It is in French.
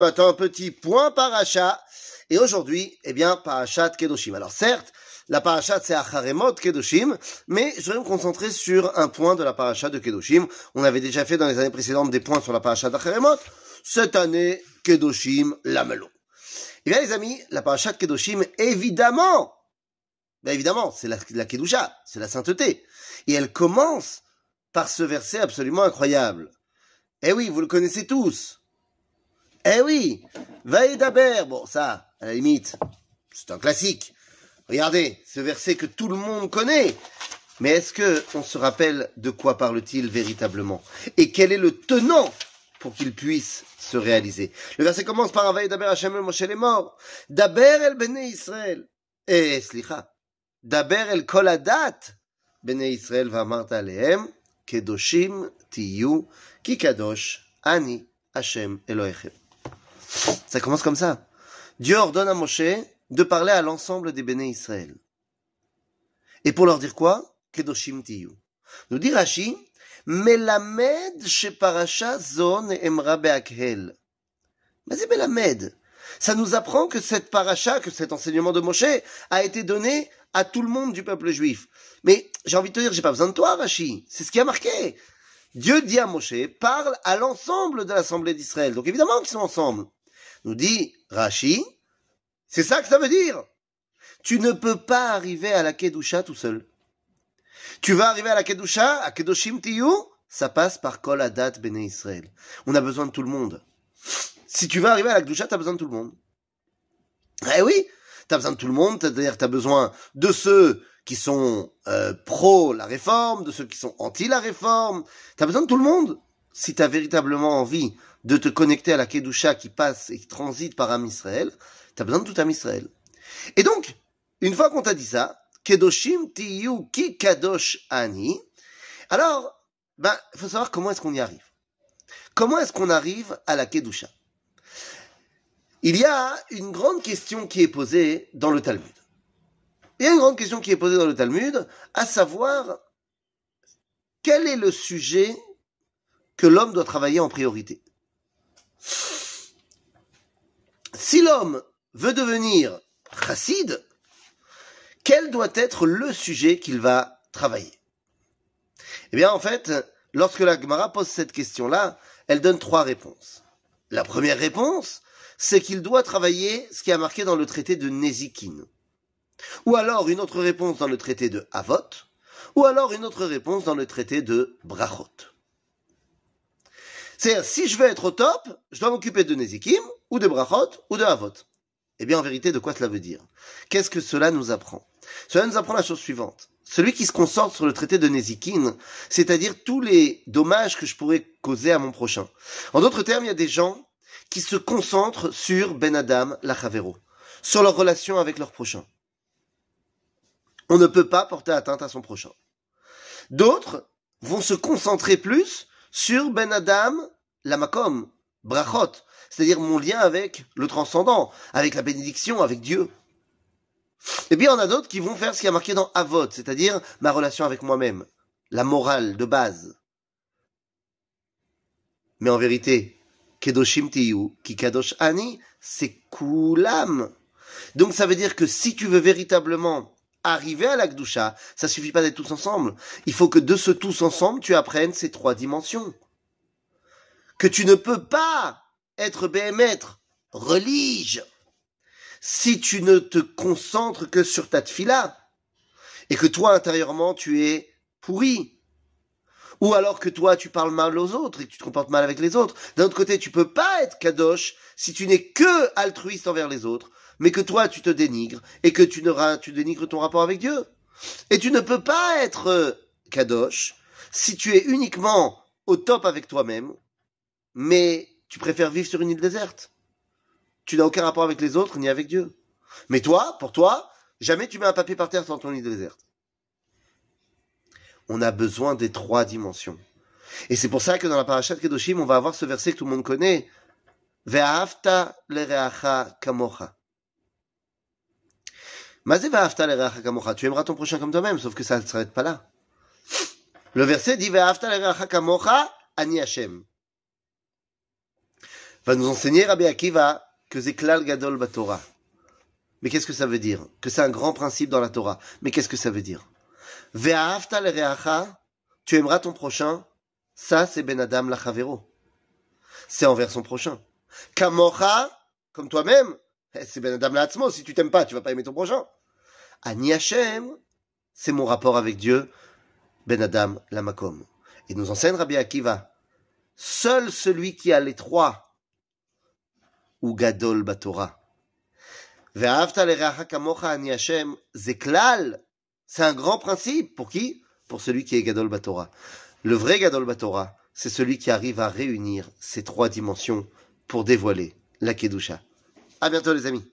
Un petit point paracha. Et aujourd'hui, eh bien, parachat Kedoshim. Alors certes, la parachat c'est Acharemot Kedoshim, mais je vais me concentrer sur un point de la parachat de Kedoshim. On avait déjà fait dans les années précédentes des points sur la parachat d'Acharemot. Cette année, Kedoshim, Lamelo. Eh bien les amis, la parachat Kedoshim, évidemment, ben évidemment, c'est la, la Kedusha, c'est la sainteté. Et elle commence par ce verset absolument incroyable. Eh oui, vous le connaissez tous. Eh oui, Vaïdaber, bon ça, à la limite, c'est un classique. Regardez, ce verset que tout le monde connaît. Mais est-ce que on se rappelle de quoi parle-t-il véritablement? Et quel est le tenant pour qu'il puisse se réaliser? Le verset commence par Vaïdaber Hashem el Moshe les morts. Daber el Bene Israël. Eh, slicha. Daber el koladat. Bene Israël va. Kedoshim tiyu. Ki kadosh. Ani. Hashem Elohechem. Ça commence comme ça. Dieu ordonne à Moshe de parler à l'ensemble des béné Israël. Et pour leur dire quoi? Kedoshim tiyu. Nous dit Rashi, Melamed parasha zon emra beakhel. Mais c'est Melamed. Ça nous apprend que cette paracha, que cet enseignement de Moshe a été donné à tout le monde du peuple juif. Mais j'ai envie de te dire, j'ai pas besoin de toi, Rashi. C'est ce qui a marqué. Dieu dit à Moshe, parle à l'ensemble de l'assemblée d'Israël. Donc évidemment qu'ils sont ensemble. Nous dit Rashi, c'est ça que ça veut dire. Tu ne peux pas arriver à la Kedusha tout seul. Tu vas arriver à la Kedusha, à Kedoshim Tiyu, ça passe par Kol Adat Bene Israël. On a besoin de tout le monde. Si tu veux arriver à la Kedusha, tu as besoin de tout le monde. Eh oui, tu as besoin de tout le monde, c'est-à-dire tu as besoin de ceux qui sont euh, pro la réforme, de ceux qui sont anti la réforme. Tu as besoin de tout le monde. Si tu véritablement envie de te connecter à la Kedusha qui passe et qui transite par Am Israël, tu as besoin de tout Am Israël. Et donc, une fois qu'on t'a dit ça, Kedoshim tiyu ki kadosh ani, alors, ben, il faut savoir comment est-ce qu'on y arrive. Comment est-ce qu'on arrive à la Kedusha? Il y a une grande question qui est posée dans le Talmud. Il y a une grande question qui est posée dans le Talmud, à savoir, quel est le sujet que l'homme doit travailler en priorité si l'homme veut devenir chassid, quel doit être le sujet qu'il va travailler? Eh bien, en fait, lorsque la Gemara pose cette question-là, elle donne trois réponses. La première réponse, c'est qu'il doit travailler ce qui a marqué dans le traité de Nezikin. Ou alors une autre réponse dans le traité de Havot, ou alors une autre réponse dans le traité de Brachot. C'est-à-dire, si je veux être au top, je dois m'occuper de Nezikim, ou de Brachot, ou de Havot. Eh bien, en vérité, de quoi cela veut dire? Qu'est-ce que cela nous apprend? Cela nous apprend la chose suivante. Celui qui se concentre sur le traité de Nezikin, c'est-à-dire tous les dommages que je pourrais causer à mon prochain. En d'autres termes, il y a des gens qui se concentrent sur Ben Adam, la sur leur relation avec leur prochain. On ne peut pas porter atteinte à son prochain. D'autres vont se concentrer plus sur Ben Adam, la makom, brachot, c'est-à-dire mon lien avec le transcendant, avec la bénédiction, avec Dieu. Et puis, on a d'autres qui vont faire ce qui a marqué dans Avot, c'est-à-dire ma relation avec moi-même, la morale de base. Mais en vérité, Kedoshim Tiyu, ki Kadosh Ani, c'est Kulam. Donc ça veut dire que si tu veux véritablement arriver à l'Akdusha, ça suffit pas d'être tous ensemble. Il faut que de ce tous ensemble, tu apprennes ces trois dimensions. Que tu ne peux pas être béhémètre, relige, si tu ne te concentres que sur ta tfila, et que toi, intérieurement, tu es pourri. Ou alors que toi, tu parles mal aux autres et que tu te comportes mal avec les autres. D'un autre côté, tu peux pas être kadosh si tu n'es que altruiste envers les autres mais que toi tu te dénigres et que tu, tu dénigres ton rapport avec Dieu. Et tu ne peux pas être euh, kadosh si tu es uniquement au top avec toi-même, mais tu préfères vivre sur une île déserte. Tu n'as aucun rapport avec les autres ni avec Dieu. Mais toi, pour toi, jamais tu mets un papier par terre sur ton île déserte. On a besoin des trois dimensions. Et c'est pour ça que dans la parashat Kedoshim, on va avoir ce verset que tout le monde connaît. Ve'afta lereacha kamocha. Tu aimeras ton prochain comme toi-même, sauf que ça ne s'arrête pas là. Le verset dit ani Hashem. Va nous enseigner Rabbi Akiva que Gadol Batora. Mais qu'est-ce que ça veut dire? Que c'est un grand principe dans la Torah. Mais qu'est-ce que ça veut dire? Tu aimeras ton prochain. Ça, c'est Ben Adam lachavero. C'est envers son prochain. Kamocha, comme toi-même, eh, c'est Ben Adam. Si tu t'aimes pas, tu vas pas aimer ton prochain. Ani Hashem, c'est mon rapport avec Dieu. Ben Adam lamakom. Et nous enseigne Rabbi Akiva. Seul celui qui a les trois, ou Gadol Batora. Ani zeklal. C'est un grand principe. Pour qui? Pour celui qui est Gadol Batora. Le vrai Gadol Batora, c'est celui qui arrive à réunir ces trois dimensions pour dévoiler la Kedusha. À bientôt les amis.